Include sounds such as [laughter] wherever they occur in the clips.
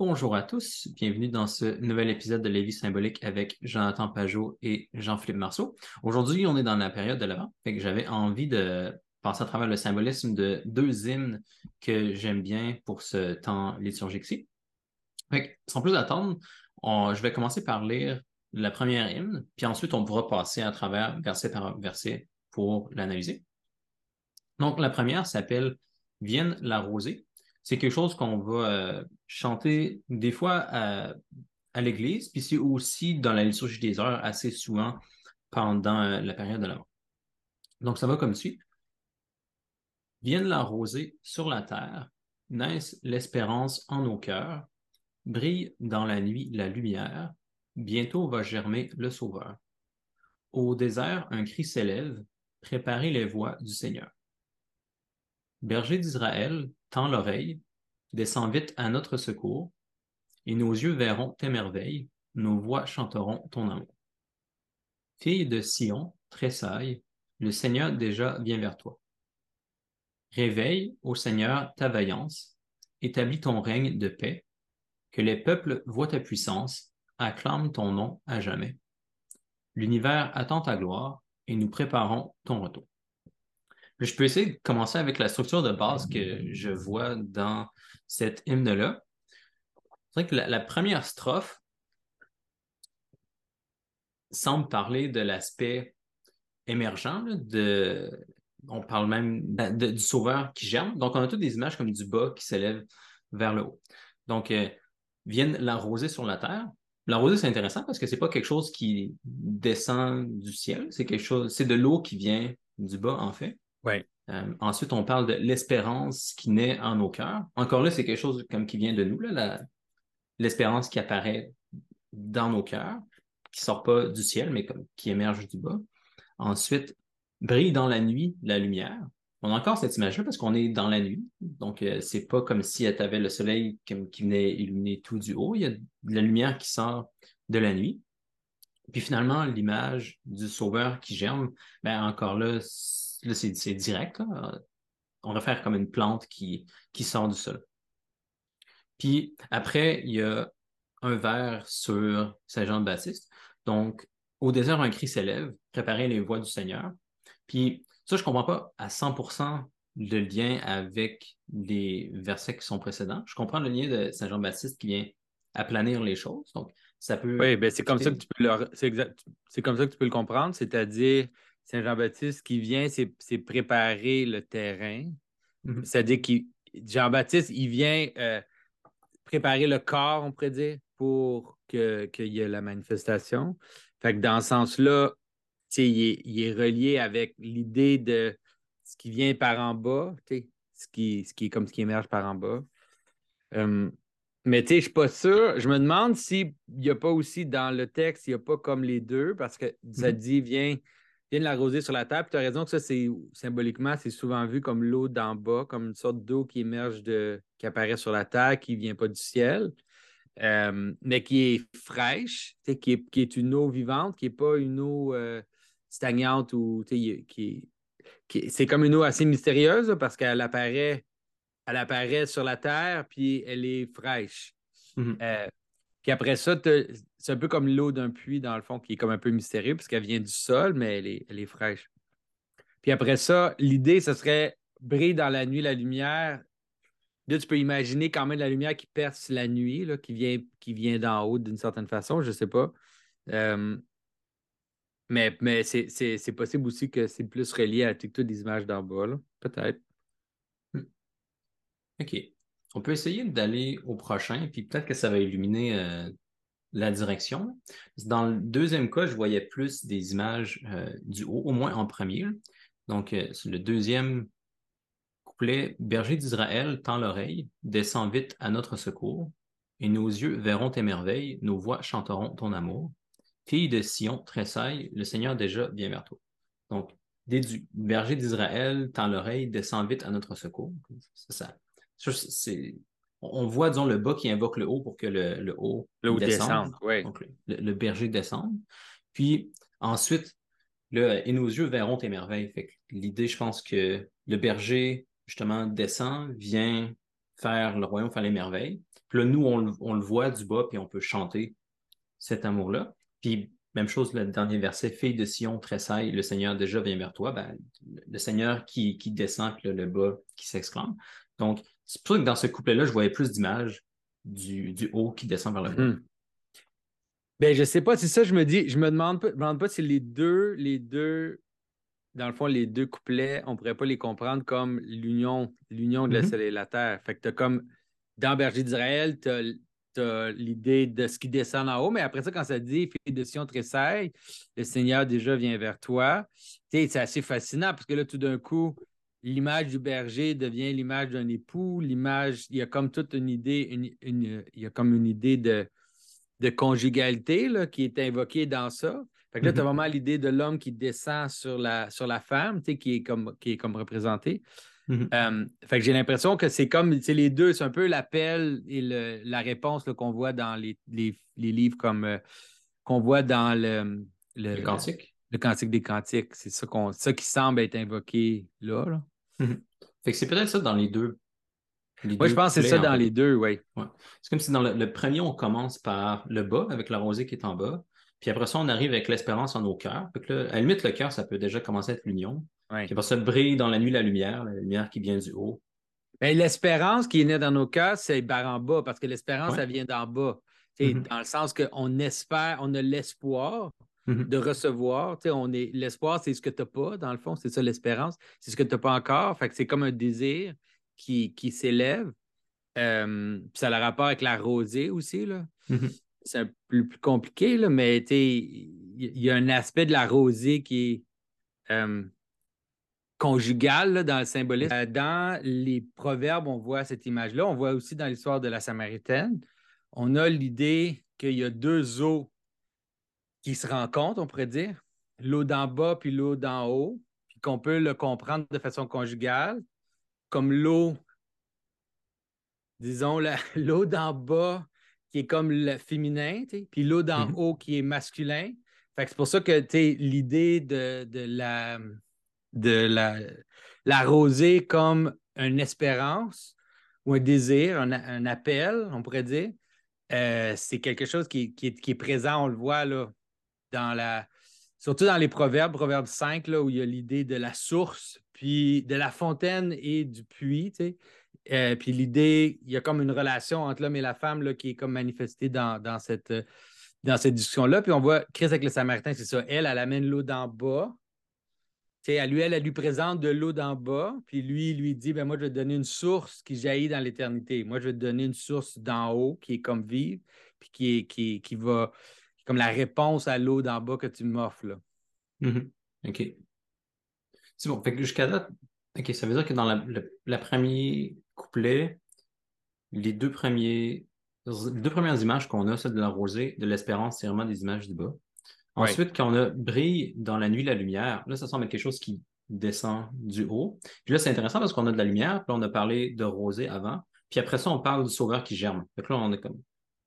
Bonjour à tous, bienvenue dans ce nouvel épisode de La vie symbolique avec Jonathan Pajot et Jean-Philippe Marceau. Aujourd'hui, on est dans la période de que j'avais envie de passer à travers le symbolisme de deux hymnes que j'aime bien pour ce temps liturgique-ci. sans plus attendre, je vais commencer par lire la première hymne, puis ensuite on pourra passer à travers verset par verset pour l'analyser. Donc la première s'appelle Vienne la rosée c'est quelque chose qu'on va euh, chanter des fois à, l'église, puis c'est aussi dans la liturgie des heures assez souvent pendant euh, la période de l'Avent. Donc ça va comme suit. Vienne la rosée sur la terre, naisse l'espérance en nos cœurs, brille dans la nuit la lumière, bientôt va germer le Sauveur. Au désert, un cri s'élève, préparez les voies du Seigneur. Berger d'Israël, tends l'oreille, descends vite à notre secours, et nos yeux verront tes merveilles, nos voix chanteront ton amour. Fille de Sion, tressaille, le Seigneur déjà vient vers toi. Réveille, ô Seigneur, ta vaillance, établis ton règne de paix, que les peuples voient ta puissance, acclament ton nom à jamais. L'univers attend ta gloire, et nous préparons ton retour. Je peux essayer de commencer avec la structure de base que je vois dans cette hymne-là. C'est vrai que la, première strophe semble parler de l'aspect émergent, de, on parle même du sauveur qui germe. Donc, on a toutes des images comme du bas qui s'élève vers le haut. Donc, euh, viennent l'arroser sur la terre. L'arroser, c'est intéressant parce que c'est pas quelque chose qui descend du ciel, c'est quelque chose, c'est de l'eau qui vient du bas, en fait. Euh, ensuite, on parle de l'espérance qui naît en nos cœurs. Encore là, c'est quelque chose comme qui vient de nous, l'espérance qui apparaît dans nos cœurs, qui ne sort pas du ciel, mais comme, qui émerge du bas. Ensuite, brille dans la nuit la lumière. On a encore cette image-là parce qu'on est dans la nuit. Donc, ce euh, c'est pas comme si tu avais le soleil qui venait illuminer tout du haut. Il y a de la lumière qui sort de la nuit. Puis finalement, l'image du sauveur qui germe, ben encore là, là, c'est direct. On va faire comme une plante qui, qui sort du sol. Puis après, il y a un vers sur Saint Jean-Baptiste. Donc, au désert, un cri s'élève, préparer les voies du Seigneur. Puis ça, je ne comprends pas à 100% le lien avec les versets qui sont précédents. Je comprends le lien de Saint Jean-Baptiste qui vient aplanir les choses. Donc, ça peut. Oui, ben c'est comme ça que tu peux le, c'est comme ça que tu peux le comprendre, c'est-à-dire Saint Jean-Baptiste qui vient, c'est préparer le terrain. Mm-hmm. C'est-à-dire que Jean-Baptiste, il vient euh, préparer le corps, on pourrait dire, pour qu'il y ait la manifestation. Fait que dans ce sens-là, il est, il est relié avec l'idée de ce qui vient par en bas, ce qui, ce qui est comme ce qui émerge par en bas. Hum, mais tu sais, je suis pas sûr. Je me demande s'il n'y a pas aussi dans le texte, il n'y a pas comme les deux, parce que ça mm-hmm. dit vient vient de l'arroser sur la terre. tu as raison que ça, c'est symboliquement, c'est souvent vu comme l'eau d'en bas, comme une sorte d'eau qui émerge de, qui apparaît sur la terre, qui ne vient pas du ciel, euh, mais qui est fraîche, qui est, qui est une eau vivante, qui n'est pas une eau euh, stagnante ou qui, qui c'est comme une eau assez mystérieuse parce qu'elle apparaît, elle apparaît sur la terre, puis elle est fraîche. Mm-hmm. Euh, puis après ça, c'est un peu comme l'eau d'un puits, dans le fond, qui est comme un peu mystérieux, parce qu'elle vient du sol, mais elle est, fraîche. Puis après ça, l'idée, ce serait brille dans la nuit la lumière. Là, tu peux imaginer quand même la lumière qui perce la nuit, là, qui vient, qui vient d'en haut d'une certaine façon, je ne sais pas. Euh, mais mais c'est possible aussi que c'est plus relié à toutes les images d'en bas, peut-être. Hmm. OK. On peut essayer d'aller au prochain, puis peut-être que ça va illuminer euh, la direction. Dans le deuxième cas, je voyais plus des images euh, du haut, au moins en premier. Donc, euh, le deuxième couplet, Berger d'Israël, tend l'oreille, descend vite à notre secours, et nos yeux verront tes merveilles, nos voix chanteront ton amour. Fille de Sion, tressaille, le Seigneur déjà vient vers toi. Donc, déduit, Berger d'Israël, tend l'oreille, descend vite à notre secours. C'est ça on voit, disons, le bas qui invoque le haut pour que le, haut, descende. Donc, le, berger descende. Puis ensuite, et nos yeux verront tes merveilles. l'idée, je pense que le berger, justement, descend, vient faire le royaume, faire les merveilles. Puis là, nous, on, le voit du bas, puis on peut chanter cet amour-là. Puis même chose, le dernier verset, fille de Sion, tressaille, le Seigneur déjà vient vers toi. Ben, le Seigneur qui, qui descend, puis le bas qui s'exclame. Donc, c'est pour ça que dans ce couplet-là, je voyais plus d'images du, haut qui descend vers le bas? Hmm. Ben, je sais pas, c'est ça, je me dis, je me demande pas, me demande pas si les deux, les deux, dans le fond, les deux couplets, on pourrait pas les comprendre comme l'union, l'union de la mm-hmm. et la terre. Fait que tu as comme, dans Berger d'Israël, tu as, l'idée de ce qui descend en haut, mais après ça, quand ça dit fille de Sion tressaille, le Seigneur déjà vient vers toi, c'est assez fascinant parce que là, tout d'un coup, l'image du berger devient l'image d'un époux, l'image, il y a comme toute une idée, une, il y a comme une idée de, de conjugalité là, qui est invoquée dans ça. Fait que là, tu as mm-hmm. vraiment l'idée de l'homme qui descend sur la, sur la femme, qui est comme, qui est comme représentée. Mm-hmm. Euh, fait que j'ai l'impression que c'est comme les deux, c'est un peu l'appel et la réponse qu'on voit dans les, livres comme euh, qu'on voit dans le, le, le, cantique. Le cantique des cantiques. C'est ça, ça qui semble être invoqué là. là. Mhm. Fait que c'est peut-être ça dans les deux. Moi, je pense que c'est ça dans les deux, oui. C'est comme si dans le, premier, on commence par le bas, avec la rosée qui est en bas. Puis après ça, on arrive avec l'espérance en nos cœurs. à la limite, le cœur, ça peut déjà commencer à être l'union. Puis après ça, brille dans la nuit la lumière, la lumière qui vient du haut. Ben, l'espérance qui est née dans nos cœurs, c'est par en bas, parce que l'espérance, ça vient d'en bas. Mhm. Dans le sens qu'on espère, on a l'espoir, Mm-hmm. de recevoir. On est, l'espoir, c'est ce que tu n'as pas, dans le fond, c'est ça l'espérance. C'est ce que tu n'as pas encore. Fait que c'est comme un désir qui, qui s'élève. Euh, ça a le rapport avec la rosée aussi. Là. Mm-hmm. C'est un peu plus compliqué, là, mais il y, a un aspect de la rosée qui est euh, conjugal dans le symbolisme. Euh, dans les proverbes, on voit cette image-là. On voit aussi dans l'histoire de la Samaritaine, on a l'idée qu'il y a deux eaux qui se rencontrent, on pourrait dire, l'eau d'en bas puis l'eau d'en haut, puis qu'on peut le comprendre de façon conjugale, comme l'eau, disons, [laughs] l'eau d'en bas qui est comme le féminin, puis l'eau d'en mm-hmm. haut qui est masculin. Fait c'est pour ça que l'idée de, de, la, de la, la rosée comme une espérance ou un désir, un, appel, on pourrait dire, euh, c'est quelque chose qui, qui, est, qui, est, présent, on le voit là, dans la. Surtout dans les proverbes, proverbe 5, là, où il y a l'idée de la source, puis de la fontaine et du puits. Euh, puis l'idée, il y a comme une relation entre l'homme et la femme là, qui est comme manifestée dans, cette, dans cette discussion-là. Puis on voit Chris avec le Samaritain, c'est ça. Elle, elle amène l'eau d'en bas. Elle, lui, elle, elle lui présente de l'eau d'en bas, puis lui, il lui dit ben, Moi, je vais te donner une source qui jaillit dans l'éternité. Moi, je vais te donner une source d'en haut qui est comme vive, puis qui, est, qui, qui va comme la réponse à l'eau d'en bas que tu m'offres. Là. Mm-hmm. OK. C'est bon. Fait que jusqu'à date, OK, ça veut dire que dans la, le premier couplet, les deux premiers les deux premières images qu'on a, celle de la rosée, de l'espérance, c'est vraiment des images du bas. Ensuite, quand on a brille dans la nuit la lumière, là, ça semble être quelque chose qui descend du haut. Puis là, c'est intéressant parce qu'on a de la lumière, puis on a parlé de rosée avant. Puis après ça, on parle du sauveur qui germe. Que là, on a comme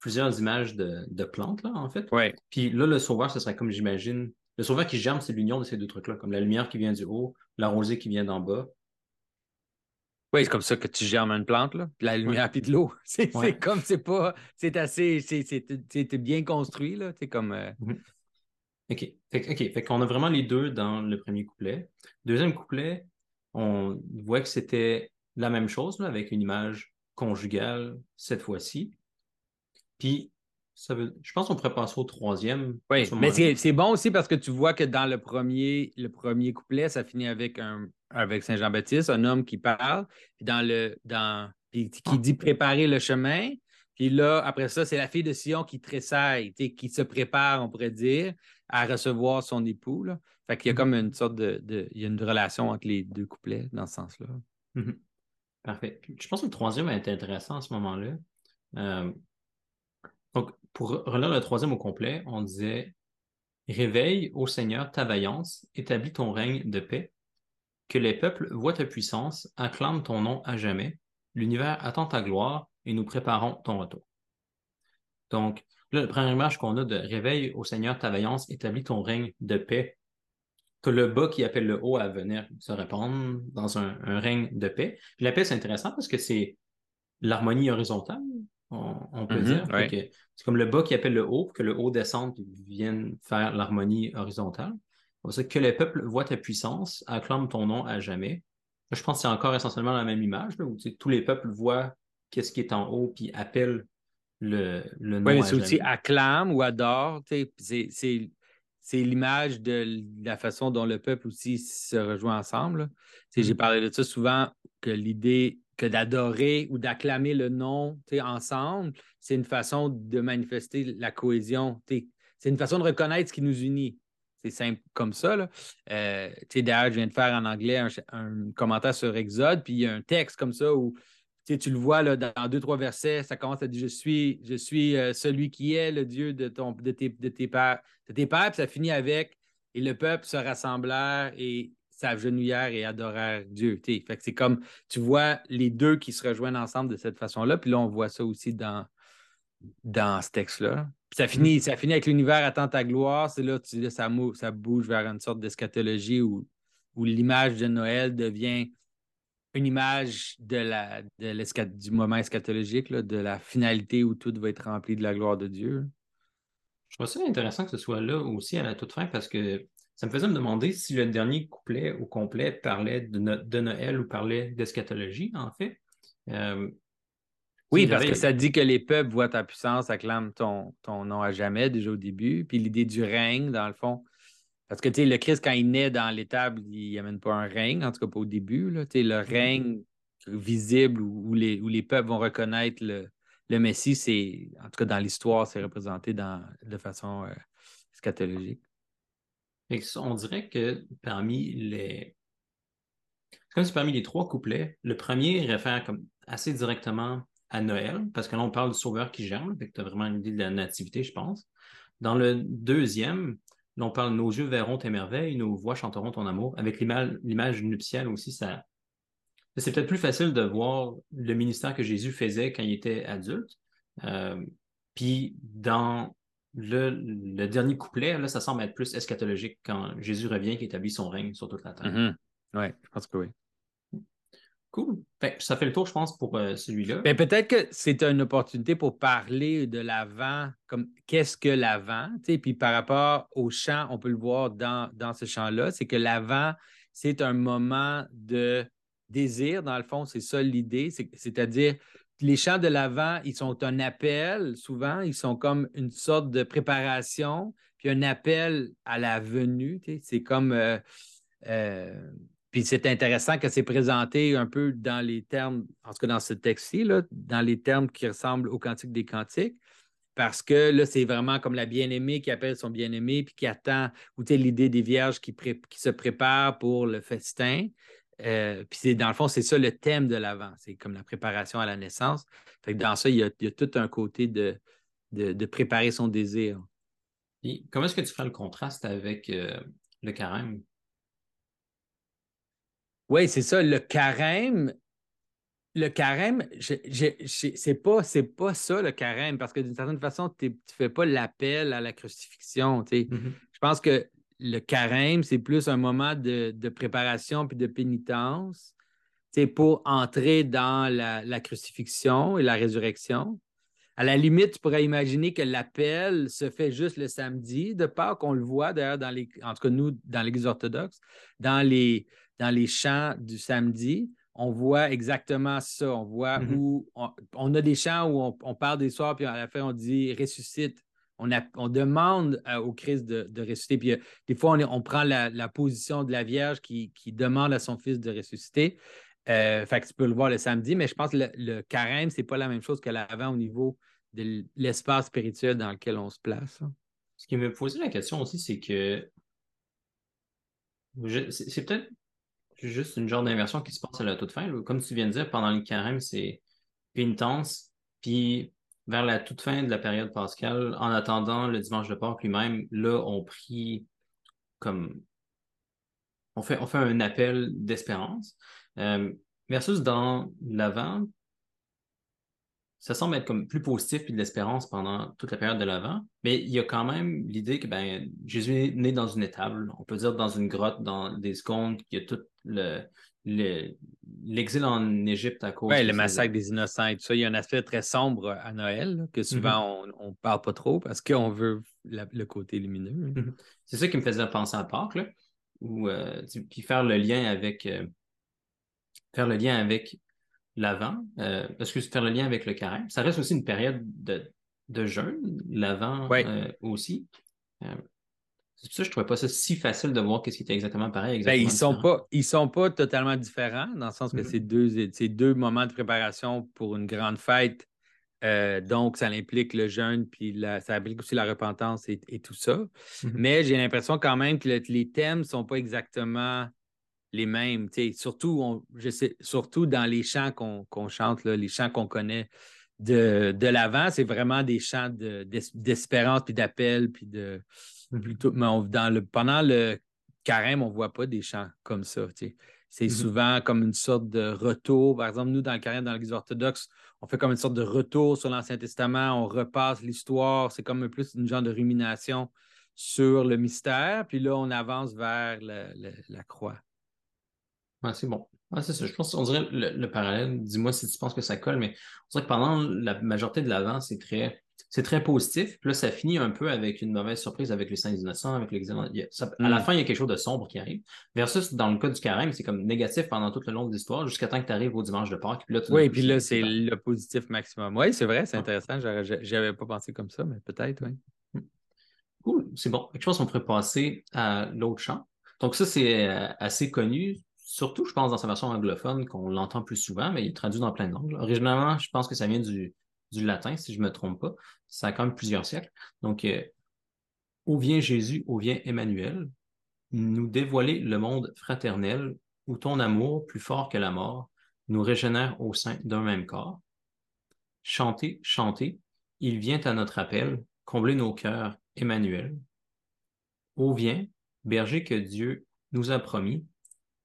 plusieurs images de, plantes, là, en fait. Ouais. Puis là, le sauveur, ce serait comme j'imagine. Le sauveur qui germe, c'est l'union de ces deux trucs-là, comme la lumière qui vient du haut, la rosée qui vient d'en bas. Oui, c'est comme ça que tu germes une plante, là. La lumière puis de l'eau. [laughs] C'est comme, c'est pas. C'est assez. C'est bien construit, là. C'est comme. Euh, mhm. OK. Fait, OK. Fait qu'on a vraiment les deux dans le premier couplet. Deuxième couplet, on voit que c'était la même chose, là, avec une image conjugale cette fois-ci. Puis, ça veut, je pense qu'on pourrait passer au troisième. Oui, mais c'est bon aussi parce que tu vois que dans le premier, le premier couplet, ça finit avec, un, avec Saint Jean-Baptiste, un homme qui parle, puis dans le, dans, qui ah. dit préparer le chemin. Puis là, après ça, c'est la fille de Sion qui tressaille, qui se prépare, on pourrait dire, à recevoir son époux. Là. Fait qu'il y a mm-hmm. comme une sorte de, Il y a une relation entre les deux couplets dans ce sens-là. Mm-hmm. Parfait. Je pense que le troisième est intéressant à ce moment-là. Euh, donc, pour relire le troisième au complet, on disait Réveille, ô Seigneur, ta vaillance, établis ton règne de paix. Que les peuples voient ta puissance, acclament ton nom à jamais. L'univers attend ta gloire et nous préparons ton retour. Donc, là, la première image qu'on a de Réveille, ô Seigneur, ta vaillance, établis ton règne de paix. Que le bas qui appelle le haut à venir se répandre dans un, règne de paix. La paix, c'est intéressant parce que c'est l'harmonie horizontale, on, peut dire. C'est comme le bas qui appelle le haut, que le haut descende et vienne faire l'harmonie horizontale. Que les peuples voient ta puissance, acclament ton nom à jamais. Je pense que c'est encore essentiellement la même image, où tous les peuples voient qu'est-ce qui est en haut, puis appellent le, le nom. Oui, mais c'est aussi acclame ou adore. C'est l'image de la façon dont le peuple aussi se rejoint ensemble. J'ai mm. parlé de ça souvent, que l'idée que d'adorer ou d'acclamer le nom ensemble, c'est une façon de manifester la cohésion. C'est une façon de reconnaître ce qui nous unit. C'est simple comme ça. Là. Euh, D'ailleurs, je viens de faire en anglais un, commentaire sur Exode, puis il y a un texte comme ça où tu le vois là, dans deux, trois versets, ça commence à dire Je suis, je suis euh, celui qui est le Dieu de, ton, de, tes, de tes pères. De tes pères, puis ça finit avec Et le peuple se rassemblèrent et s'agenouillèrent et adorèrent Dieu. Fait que c'est comme tu vois les deux qui se rejoignent ensemble de cette façon-là. Puis là, on voit ça aussi dans, dans ce texte-là. Ça finit, ça finit avec l'univers attend ta gloire. C'est là, tu, ça, ça bouge vers une sorte d'eschatologie où, où l'image de Noël devient une image de la, de du moment eschatologique, de la finalité où tout va être rempli de la gloire de Dieu. Je trouve ça intéressant que ce soit là aussi à la toute fin parce que ça me faisait me demander si le dernier couplet au complet parlait de, de Noël ou parlait d'eschatologie, en fait. Euh, oui, parce que ça dit que les peuples voient ta puissance, acclament ton, ton nom à jamais, déjà au début. Puis l'idée du règne, dans le fond. Parce que, tu sais, le Christ, quand il naît dans l'étable, il n'amène pas un règne, en tout cas pas au début. Là. Le mm-hmm. règne visible où, les, où les peuples vont reconnaître le, le Messie, c'est, en tout cas dans l'histoire, c'est représenté dans, de façon euh, scatologique. On dirait que parmi les. Comme si parmi les trois couplets, le premier réfère assez directement à Noël, parce que là, on parle du sauveur qui germe, tu as vraiment une idée de la nativité, je pense. Dans le deuxième, on parle Nos yeux verront tes merveilles, nos voix chanteront ton amour. Avec l'image nuptiale aussi, ça. C'est peut-être plus facile de voir le ministère que Jésus faisait quand il était adulte. Euh, puis dans le, dernier couplet, là, ça semble être plus eschatologique quand Jésus revient qui établit son règne sur toute la terre. Mm-hmm. Oui, je pense que oui. Cool. ça fait le tour, je pense, pour euh, celui-là. Ben, peut-être que c'est une opportunité pour parler de l'avant, comme qu'est-ce que l'avant, puis par rapport au chant, on peut le voir dans, dans ce chant-là, c'est que l'avant, c'est un moment de désir, dans le fond, c'est ça l'idée, c'est-à-dire les chants de l'avant, ils sont un appel, souvent, ils sont comme une sorte de préparation, puis un appel à la venue, c'est comme... Euh, euh, puis c'est intéressant que c'est présenté un peu dans les termes, en tout cas dans ce texte-ci, dans les termes qui ressemblent au Cantique des Cantiques, parce que là, c'est vraiment comme la bien-aimée qui appelle son bien-aimé, puis qui attend, ou l'idée des vierges qui, qui, se préparent pour le festin. Euh, puis c'est, dans le fond, c'est ça le thème de l'avant. C'est comme la préparation à la naissance. Fait que dans ça, il y a, tout un côté de, de, préparer son désir. comment est-ce que tu ferais le contraste avec euh, le carême? Oui, c'est ça. Le carême, le carême, c'est pas, pas ça le carême, parce que d'une certaine façon, tu ne fais pas l'appel à la crucifixion. Mm-hmm. Je pense que le carême, c'est plus un moment de, préparation puis de pénitence pour entrer dans la, crucifixion et la résurrection. À la limite, tu pourrais imaginer que l'appel se fait juste le samedi, de part qu'on le voit d'ailleurs dans les, en tout cas nous, dans l'Église orthodoxe, dans les, dans les chants du samedi, on voit exactement ça. On voit mm-hmm. où on, a des chants où on, parle des soirs, puis à la fin, on dit ressuscite. On, demande au Christ de, ressusciter. Puis euh, des fois, on, prend la, position de la Vierge qui, demande à son fils de ressusciter. Euh, fait que tu peux le voir le samedi, mais je pense que le, carême, ce n'est pas la même chose que l'avant au niveau de l'espace spirituel dans lequel on se place. Hein. Ce qui me posait la question aussi, c'est que c'est peut-être juste une genre d'inversion qui se passe à la toute fin. Comme tu viens de dire, pendant le carême, c'est intense. Puis vers la toute fin de la période pascale, en attendant le dimanche de Pâques lui-même, là, on prie comme. On fait, on fait un appel d'espérance. Euh, versus dans l'avant, ça semble être comme plus positif puis de l'espérance pendant toute la période de l'Avent, mais il y a quand même l'idée que ben, Jésus est né dans une étable, on peut dire dans une grotte, dans des secondes, il y a tout le, l'exil en Égypte à cause. Oui, le massacre des innocents et tout ça. Il y a un aspect très sombre à Noël que souvent mm-hmm. on ne parle pas trop parce qu'on veut le côté lumineux. Mm-hmm. C'est ça qui me faisait penser à Pâques, là, euh, puis faire le lien avec euh, faire le lien avec l'avant, euh, parce que faire le lien avec le carême. Ça reste aussi une période de, de jeûne, l'avant euh, aussi. Euh, c'est pour ça que je ne trouvais pas ça si facile de voir qu'est-ce qui était exactement pareil. Ben, ils ne sont, pas, ils sont pas totalement différents, dans le sens que mm-hmm. c'est deux, deux moments de préparation pour une grande fête. donc, ça implique le jeûne, puis ça implique aussi la repentance et, tout ça. Mm-hmm. Mais j'ai l'impression quand même que les thèmes ne sont pas exactement les mêmes. Surtout, on, je sais, surtout dans les chants qu'on chante, là, les chants qu'on connaît de, de l'avant, c'est vraiment des chants d'espérance, puis d'appel, puis de. Plutôt, dans le, pendant le carême, on ne voit pas des chants comme ça. C'est mm-hmm. souvent comme une sorte de retour. Par exemple, nous, dans le carême, dans l'Église orthodoxe, on fait comme une sorte de retour sur l'Ancien Testament, on repasse l'histoire. C'est comme un plus une genre de rumination sur le mystère. Puis là, on avance vers la croix c'est bon. c'est ça. Je pense qu'on dirait le, parallèle, dis-moi si tu penses que ça colle, mais on dirait que pendant la majorité de l'avant, c'est très, c'est très positif. Puis là, ça finit un peu avec une mauvaise surprise avec les saints innocents, avec l'exil. À la mm. fin, il y a quelque chose de sombre qui arrive. Versus, dans le cas du carême, c'est comme négatif pendant tout le long de l'histoire, jusqu'à temps que tu arrives au dimanche de Pâques. Puis là, oui, puis là, c'est le positif maximum. Oui, c'est vrai, c'est intéressant. J'avais pas pensé comme ça, mais peut-être, oui. Mm. Cool, c'est bon. Je pense qu'on pourrait passer à l'autre champ. Donc, ça, c'est euh, assez connu surtout, je pense, dans sa version anglophone, qu'on l'entend plus souvent, mais il est traduit dans plein de langues. Originalement, je pense que ça vient du, latin, si je ne me trompe pas. Ça a quand même plusieurs siècles. Donc, euh, où vient Jésus, où vient Emmanuel, nous dévoiler le monde fraternel où ton amour, plus fort que la mort, nous régénère au sein d'un même corps. Chantez, chantez, il vient à notre appel, combler nos cœurs, Emmanuel. Où vient, berger que Dieu nous a promis,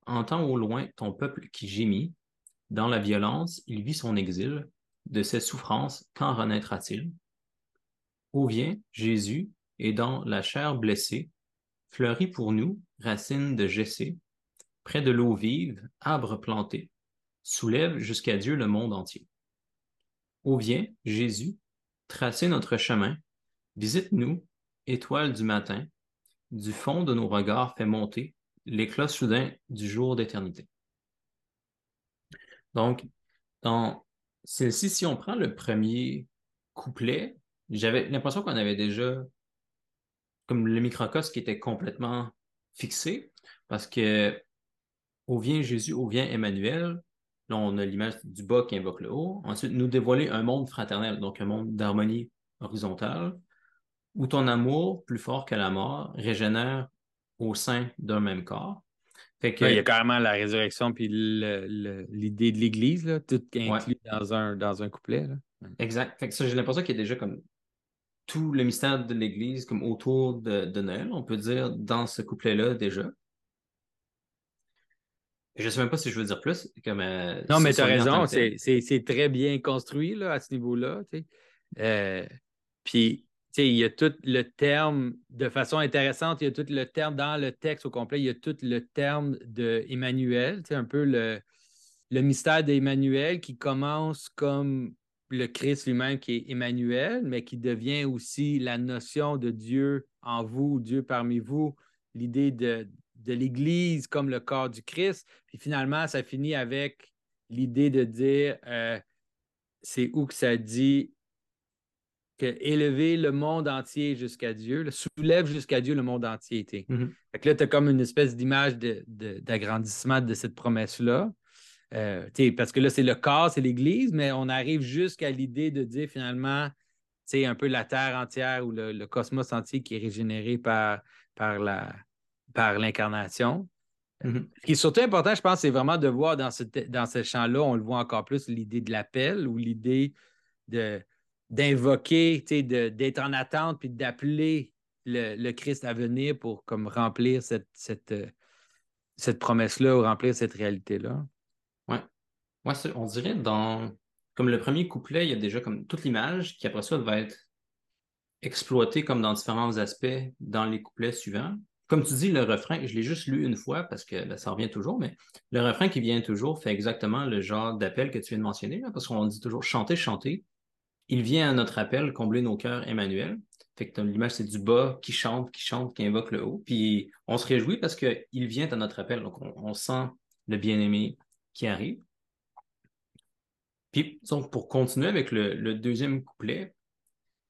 Entends au loin ton peuple qui gémit. Dans la violence, il vit son exil. De ses souffrances, quand renaîtra-t-il? Où vient Jésus, et dans la chair blessée, fleurit pour nous, racine de Jessé, près de l'eau vive, arbre planté, soulève jusqu'à Dieu le monde entier. Où vient Jésus, tracer notre chemin, visite-nous, étoile du matin, du fond de nos regards fait monter l'éclat soudain du jour d'éternité. Donc, dans celle-ci, si on prend le premier couplet, j'avais l'impression qu'on avait déjà comme le microcosme qui était complètement fixé, parce que où vient Jésus, où vient Emmanuel, là on a l'image du bas qui invoque le haut, ensuite nous dévoiler un monde fraternel, donc un monde d'harmonie horizontale, où ton amour, plus fort que la mort, régénère au sein d'un même corps. Il y a carrément la résurrection puis l'idée de l'Église, tout inclus dans, un, dans un couplet. Exact. Fait que j'ai l'impression qu'il y a déjà comme tout le mystère de l'Église comme autour de, Noël, on peut dire, dans ce couplet-là déjà. Je ne sais même pas si je veux dire plus. Comme, euh, non, mais tu as raison, c'est très bien construit là, à ce niveau-là. Euh, puis il y a tout le terme, de façon intéressante, il y a tout le terme dans le texte au complet, il y a tout le terme d'Emmanuel, un peu le, le mystère d'Emmanuel qui commence comme le Christ lui-même qui est Emmanuel, mais qui devient aussi la notion de Dieu en vous, Dieu parmi vous, l'idée de, de l'Église comme le corps du Christ. Puis finalement, ça finit avec l'idée de dire, euh, c'est où que ça dit que élever le monde entier jusqu'à Dieu, soulève jusqu'à Dieu le monde entier. Mm-hmm. là, tu as comme une espèce d'image d'agrandissement de, cette promesse-là. Euh, parce que là, c'est le corps, c'est l'Église, mais on arrive jusqu'à l'idée de dire finalement, c'est un peu la Terre entière ou le, cosmos entier qui est régénéré par, par, la, par l'incarnation. Mm-hmm. Ce qui est surtout important, je pense, c'est vraiment de voir dans ce, dans ce champ-là, on le voit encore plus, l'idée de l'appel ou l'idée de, d'invoquer, d'être en attente, puis d'appeler le, Christ à venir pour remplir euh, cette promesse-là ou remplir cette réalité-là. Oui. Ouais, on dirait dans comme le premier couplet, il y a déjà comme toute l'image qui après ça va être exploitée comme dans différents aspects dans les couplets suivants. Comme tu dis, le refrain, je l'ai juste lu une fois parce que ben, ça revient toujours, mais le refrain qui vient toujours fait exactement le genre d'appel que tu viens de mentionner, parce qu'on dit toujours chanter, chanter. Il vient à notre appel, combler nos cœurs, Emmanuel. Fait que l'image, c'est du bas qui chante, qui chante, qui invoque le haut. Puis on se réjouit parce qu'il vient à notre appel. Donc on, sent le bien-aimé qui arrive. Puis donc, pour continuer avec le, deuxième couplet,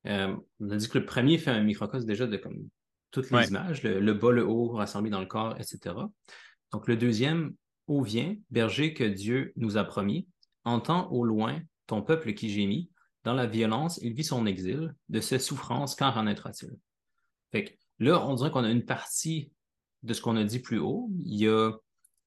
euh, on a dit que le premier fait un microcosme déjà de comme toutes les images, le, bas, le haut, rassemblé dans le corps, etc. Donc le deuxième, Où vient, berger que Dieu nous a promis, entend au loin ton peuple qui gémit, dans la violence, il vit son exil. De ses souffrances, quand renaîtra-t-il? Fait là, on dirait qu'on a une partie de ce qu'on a dit plus haut. Il y a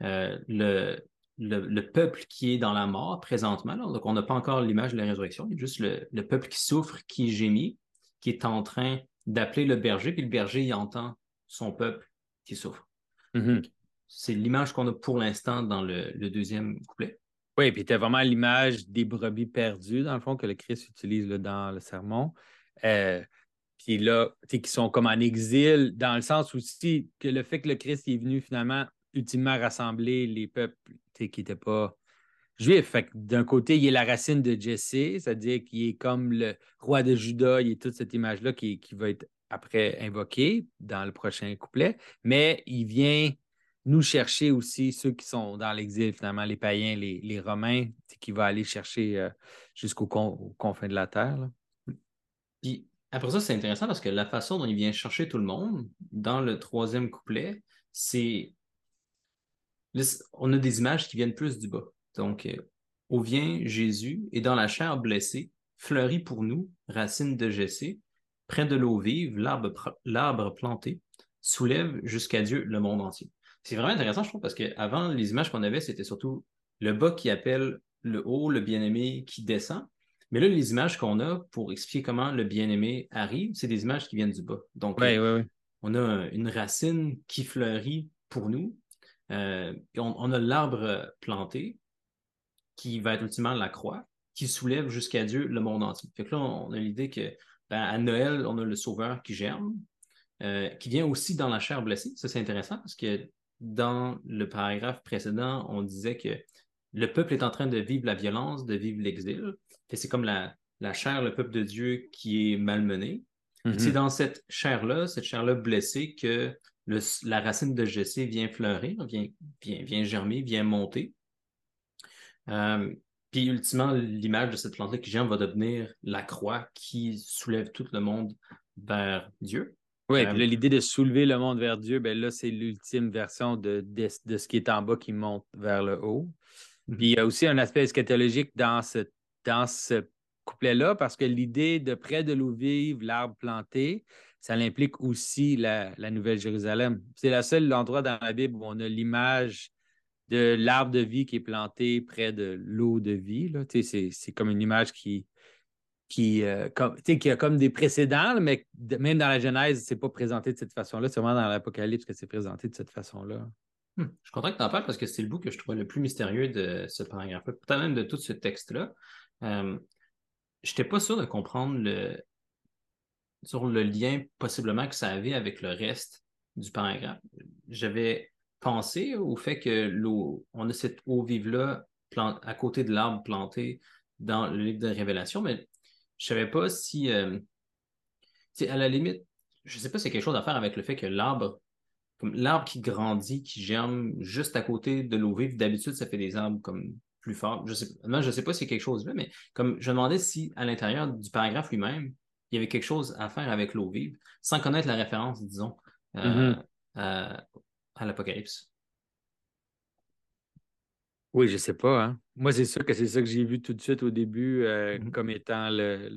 euh, le, le, peuple qui est dans la mort présentement. Donc, on n'a pas encore l'image de la résurrection. Il y a juste le, peuple qui souffre, qui gémit, qui est en train d'appeler le berger, puis le berger, il entend son peuple qui souffre. Mm-hmm. C'est l'image qu'on a pour l'instant dans le, deuxième couplet. Oui, puis tu vraiment l'image des brebis perdues, dans le fond, que le Christ utilise dans le sermon. Euh, puis là, tu qui sont comme en exil, dans le sens aussi que le fait que le Christ est venu finalement ultimement rassembler les peuples qui n'étaient pas juifs. D'un côté, il est la racine de Jesse, c'est-à-dire qu'il est comme le roi de Juda, il est toute cette image-là qui va être après invoquée dans le prochain couplet, mais il vient nous chercher aussi ceux qui sont dans l'exil, finalement, les païens, les, Romains, qui va aller chercher euh, jusqu'aux confins de la terre. Puis après ça, c'est intéressant parce que la façon dont il vient chercher tout le monde dans le troisième couplet, c'est. On a des images qui viennent plus du bas. Donc, au euh, vient Jésus et dans la chair blessée, fleurit pour nous, racine de Jessé, près de l'eau vive, l'arbre planté, soulève jusqu'à Dieu le monde entier. C'est vraiment intéressant, je trouve, parce qu'avant, les images qu'on avait, c'était surtout le bas qui appelle le haut, le bien-aimé qui descend. Mais là, les images qu'on a pour expliquer comment le bien-aimé arrive, c'est des images qui viennent du bas. Donc, on a une racine qui fleurit pour nous. Euh, on, a l'arbre planté qui va être ultimement la croix, qui soulève jusqu'à Dieu le monde entier. Fait que là, on a l'idée que ben, à Noël, on a le Sauveur qui germe, euh, qui vient aussi dans la chair blessée. Ça, c'est intéressant parce que dans le paragraphe précédent, on disait que le peuple est en train de vivre la violence, de vivre l'exil. C'est comme la, chair, le peuple de Dieu qui est malmené. C'est dans cette chair-là, cette chair-là blessée, que la racine de Jesse vient fleurir, vient, vient, germer, vient monter. Euh, puis ultimement, l'image de cette plante-là qui germe va devenir la croix qui soulève tout le monde vers Dieu. Oui, puis l'idée de soulever le monde vers Dieu, ben là, c'est l'ultime version de, de, ce qui est en bas qui monte vers le haut. Mhm. Puis il y a aussi un aspect eschatologique dans ce, dans ce couplet-là, parce que l'idée de près de l'eau vive, l'arbre planté, ça implique aussi la, Nouvelle Jérusalem. C'est le seul endroit dans la Bible où on a l'image de l'arbre de vie qui est planté près de l'eau de vie. C'est comme une image qui, qui, euh, qui a comme des précédents, mais même dans la Genèse, c'est pas présenté de cette façon-là. C'est vraiment dans l'Apocalypse que c'est présenté de cette façon-là. Hmm. Je suis content que tu en parles parce que c'est le bout que je trouvais le plus mystérieux de ce paragraphe peut-être même de tout ce texte-là. Euh, je n'étais pas sûr de comprendre le, sur le lien possiblement que ça avait avec le reste du paragraphe. J'avais pensé au fait que l'eau, on a cette eau vive-là à côté de l'arbre planté dans le livre de Révélation, mais je savais pas si, euh, à la limite, je sais pas si c'est quelque chose à faire avec le fait que l'arbre, comme l'arbre qui grandit, qui germe juste à côté de l'eau vive, d'habitude, ça fait des arbres comme plus forts. Je sais, je sais pas si c'est quelque chose là, mais comme je me demandais si à l'intérieur du paragraphe lui-même, il y avait quelque chose à faire avec l'eau vive, sans connaître la référence, disons, euh, mm-hmm. à l'Apocalypse. Oui, je sais pas. Hein. Moi, c'est sûr que c'est ça que j'ai vu tout de suite au début euh, mm-hmm. comme étant le,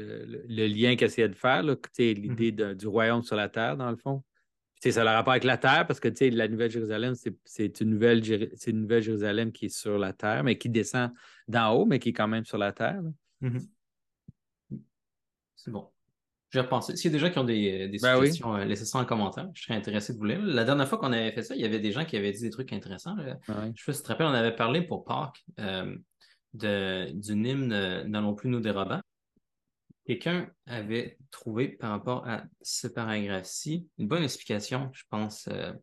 lien qu'il essayait de faire, mm-hmm. l'idée du royaume sur la terre, dans le fond. ça a le rapport avec la terre parce que la Nouvelle Jérusalem, c'est une nouvelle, une nouvelle Jérusalem qui est sur la terre, mais qui descend d'en haut, mais qui est quand même sur la terre. Mm-hmm. C'est bon. Je vais repenser. S'il y a des gens qui ont des, des ben suggestions, euh, laissez ça en commentaire. Je serais intéressé de vous lire. La dernière fois qu'on avait fait ça, il y avait des gens qui avaient dit des trucs intéressants. Je sais si tu te rappelles, on avait parlé pour Pâques euh, d'une hymne N'allons plus nous dérober. Quelqu'un avait trouvé par rapport à ce paragraphe-ci une bonne explication, je pense, à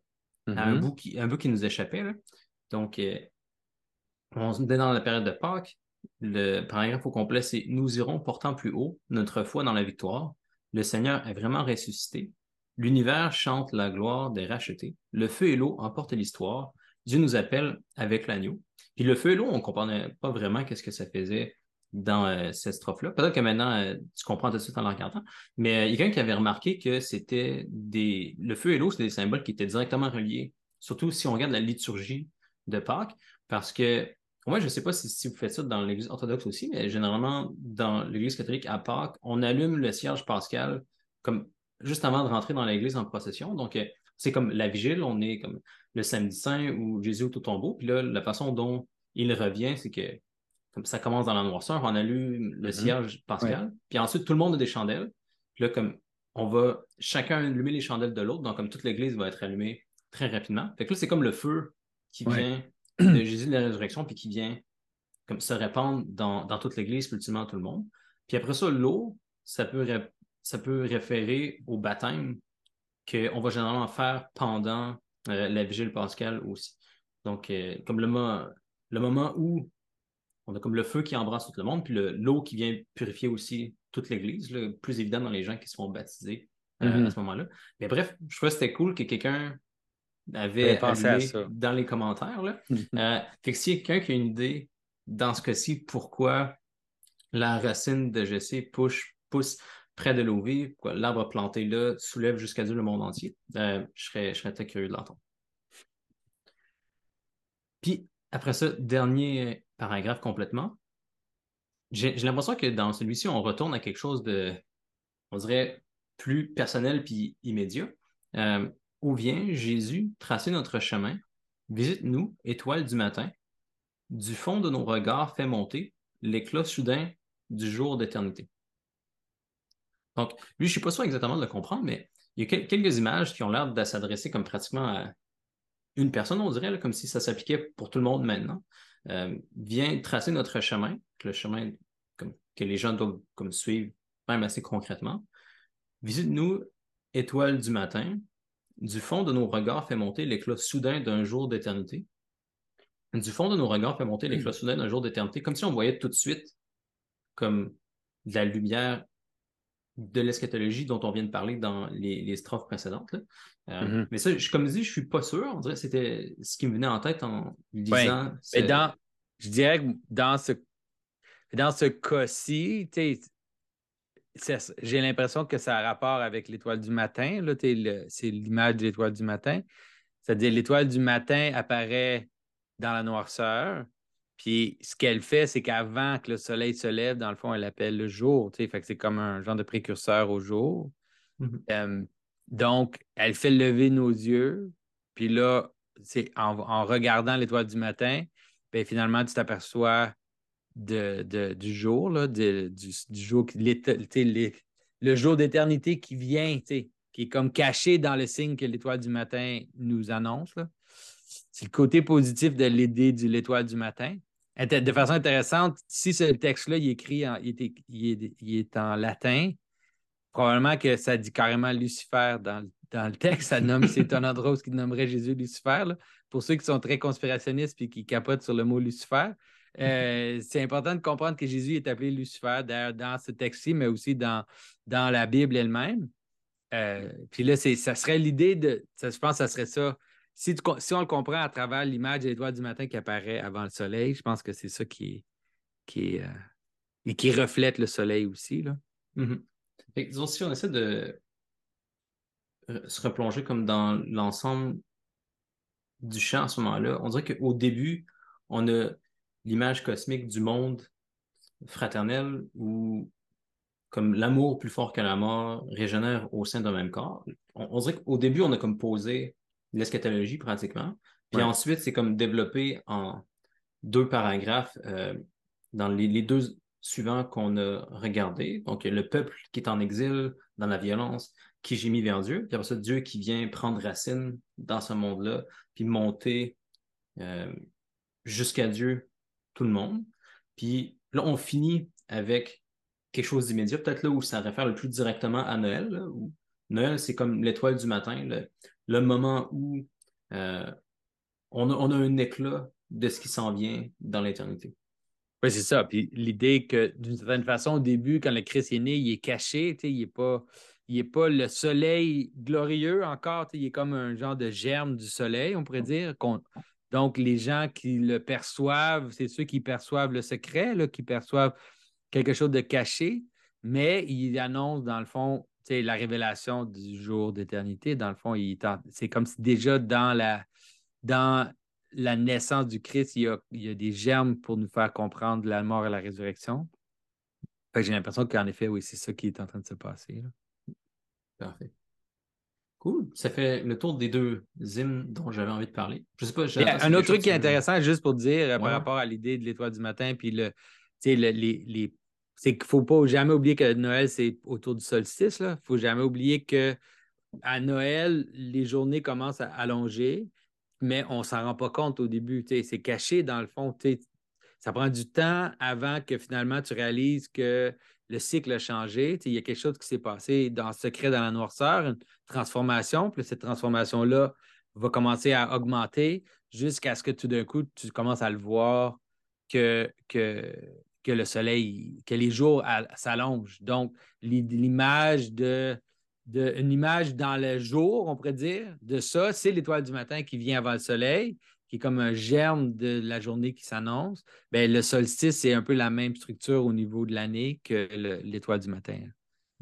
un, mm-hmm. bout qui, un bout qui nous échappait. Donc, on est dans la période de Pâques. Le paragraphe au complet, c'est Nous irons portant plus haut notre foi dans la victoire. Le Seigneur est vraiment ressuscité. L'univers chante la gloire des rachetés. Le feu et l'eau emportent l'histoire. Dieu nous appelle avec l'agneau. Puis le feu et l'eau, on ne comprenait pas vraiment qu'est-ce que ça faisait dans euh, cette strophe-là. Peut-être que maintenant, euh, tu comprends tout de suite en regardant, mais euh, il y a quelqu'un qui avait remarqué que c'était des... Le feu et l'eau, c'était des symboles qui étaient directement reliés, surtout si on regarde la liturgie de Pâques, parce que moi, je ne sais pas si, vous faites ça dans l'Église orthodoxe aussi, mais généralement, dans l'Église catholique à Pâques, on allume le cierge pascal comme juste avant de rentrer dans l'Église en procession. Donc, euh, c'est comme la vigile, on est comme le samedi saint où Jésus est au tombeau. Puis là, la façon dont il revient, c'est que comme ça commence dans la noirceur, on allume le mm-hmm. cierge pascal. Puis ensuite, tout le monde a des chandelles. Puis là, comme on va chacun allumer les chandelles de l'autre, donc comme toute l'Église va être allumée très rapidement. Fait que là, c'est comme le feu qui vient de Jésus de la résurrection, puis qui vient comme se répandre dans, toute l'Église, puis ultimement tout le monde. Puis après ça, l'eau, ça peut, ça peut référer au baptême qu'on va généralement faire pendant euh, la vigile pascale aussi. Donc, euh, comme le, le moment où on a comme le feu qui embrasse tout le monde, puis l'eau qui vient purifier aussi toute l'Église, le plus évident dans les gens qui se font baptiser euh, mm-hmm. à ce moment-là. Mais bref, je trouvais que c'était cool que quelqu'un avait pensé dans les commentaires. Là. euh, fait que s'il y a quelqu'un qui a une idée, dans ce cas-ci, pourquoi la racine de Jessé pousse, pousse près de l'eau vive, pourquoi l'arbre planté là soulève jusqu'à Dieu le monde entier, euh, je, serais, je serais très curieux de l'entendre. Puis, après ça, dernier paragraphe complètement. J'ai l'impression que dans celui-ci, on retourne à quelque chose de, on dirait, plus personnel puis immédiat. Euh, où vient Jésus tracer notre chemin? Visite-nous, étoile du matin. Du fond de nos regards fait monter l'éclat soudain du jour d'éternité. Donc, lui, je ne suis pas sûr exactement de le comprendre, mais il y a quelques images qui ont l'air de s'adresser comme pratiquement à une personne, on dirait, comme si ça s'appliquait pour tout le monde maintenant. Euh, vient tracer notre chemin, le chemin que les gens doivent comme suivre, même assez concrètement. Visite-nous, étoile du matin, du fond de nos regards fait monter l'éclat soudain d'un jour d'éternité. Du fond de nos regards fait monter l'éclat hmm. soudain d'un jour d'éternité, comme si on voyait tout de suite comme de la lumière de l'eschatologie dont on vient de parler dans les, strophes précédentes. Euh, mm-hmm. Mais ça, je, comme je dis, je suis pas sûr. On dirait que c'était ce qui me venait en tête en lisant. dans, je dirais que dans ce, dans ce cas-ci, j'ai l'impression que ça a rapport avec l'étoile du matin. C'est l'image de l'étoile du matin. C'est-à-dire l'étoile du matin apparaît dans la noirceur. Puis ce qu'elle fait, c'est qu'avant que le soleil se lève, dans le fond, elle appelle le jour. Fait que c'est comme un genre de précurseur au jour. Mm-hmm. donc, elle fait lever nos yeux. Puis là, c'est en, regardant l'étoile du matin, bien, finalement, tu t'aperçois de, du jour, là, du, jour, le jour d'éternité qui vient, qui est comme caché dans le signe que l'étoile du matin nous annonce. C'est le côté positif de l'idée de l'étoile du matin. De façon intéressante, si ce texte-là il est écrit en, il est, en latin, probablement que ça dit carrément Lucifer dans, le texte. Ça nomme, c'est Tonandros qui nommerait Jésus Lucifer. Pour ceux qui sont très conspirationnistes et qui capotent sur le mot Lucifer, euh, c'est important de comprendre que Jésus est appelé Lucifer, dans ce texte-ci, mais aussi dans, dans la Bible elle-même. Euh, puis là, ça serait l'idée de. je pense que ça serait ça. Si, si on le comprend à travers l'image de l'étoile du matin qui apparaît avant le soleil, je pense que c'est ça qui qui euh, et qui reflète le soleil aussi. Là. Mm-hmm. si on essaie de se replonger comme dans l'ensemble du champ à ce moment-là, on dirait qu'au début, on a l'image cosmique du monde fraternel où comme l'amour plus fort que la mort régénère au sein d'un même corps? On, dirait qu'au début, on a comme posé l'eschatologie pratiquement. Puis ensuite, c'est comme développé en deux paragraphes euh, dans les, deux suivants qu'on a regardés. Donc, le peuple qui est en exil dans la violence, qui gémit vers Dieu. Puis après ça, Dieu qui vient prendre racine dans ce monde-là, puis monter euh, jusqu'à Dieu tout le monde. Puis là, on finit avec quelque chose d'immédiat, peut-être là où ça réfère le plus directement à Noël. Noël, c'est comme l'étoile du matin, le, moment où euh, on, a, un éclat de ce qui s'en vient dans l'éternité. Oui, c'est ça. Puis l'idée que, d'une certaine façon, au début, quand le Christ est né, il est caché, il n'est pas, pas le soleil glorieux encore, il est comme un genre de germe du soleil, on pourrait dire. Donc, les gens qui le perçoivent, c'est ceux qui perçoivent le secret, là, qui perçoivent quelque chose de caché, mais il annonce, dans le fond, la révélation du jour d'éternité. Dans le fond, c'est comme si déjà dans la, dans la naissance du Christ, il y, a, des germes pour nous faire comprendre la mort et la résurrection. j'ai l'impression qu'en effet, oui, c'est ça qui est en train de se passer. Parfait. Cool. Ça fait le tour des deux hymnes dont j'avais envie de parler. Je sais pas. un autre truc qui est intéressant, juste pour dire, euh, par rapport à l'idée de l'étoile du matin, puis le, le les, c'est qu'il ne faut pas jamais oublier que Noël, c'est autour du solstice. Il ne faut jamais oublier que à Noël, les journées commencent à allonger mais on ne s'en rend pas compte au début. C'est caché dans le fond. Ça prend du temps avant que finalement tu réalises que le cycle a changé. Il y a quelque chose qui s'est passé dans le secret, dans la noirceur, une transformation. Puis cette transformation-là va commencer à augmenter jusqu'à ce que tout d'un coup, tu commences à le voir que, que, que le soleil, que les jours s'allongent. Donc, l'image de une image dans le jour, on pourrait dire, de ça, c'est l'étoile du matin qui vient avant le soleil, qui est comme un germe de la journée qui s'annonce. Bien, le solstice, c'est un peu la même structure au niveau de l'année que l'étoile du matin.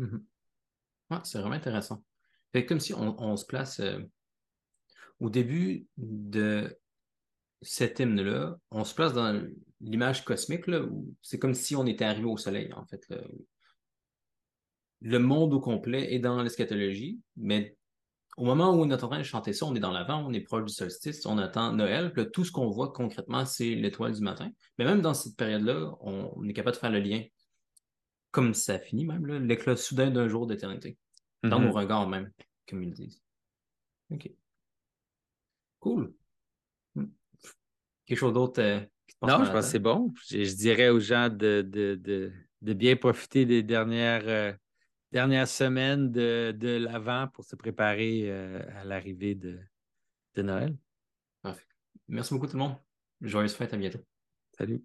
Mm-hmm. c'est vraiment intéressant. C'est comme si on, se place euh, au début de cet hymne-là, on se place dans l'image cosmique, où c'est comme si on était arrivé au soleil, en fait le monde au complet est dans l'eschatologie, mais au moment où on est en train de chanter ça, on est dans l'avant, on est proche du solstice, on attend Noël, puis tout ce qu'on voit concrètement, c'est l'étoile du matin. Mais même dans cette période-là, on, est capable de faire le lien, comme ça finit même, l'éclat soudain d'un jour d'éternité, dans mm-hmm. nos regards même, comme ils disent. OK. Cool. Hmm. Quelque chose d'autre euh, Non, je pense que c'est bon. Je, dirais aux gens de, de, bien profiter des dernières. Euh, dernière semaine de, de l'Avent pour se préparer euh, à l'arrivée de, de Noël. Parfait. Merci beaucoup tout le monde. Joyeuse fête, à bientôt. Salut.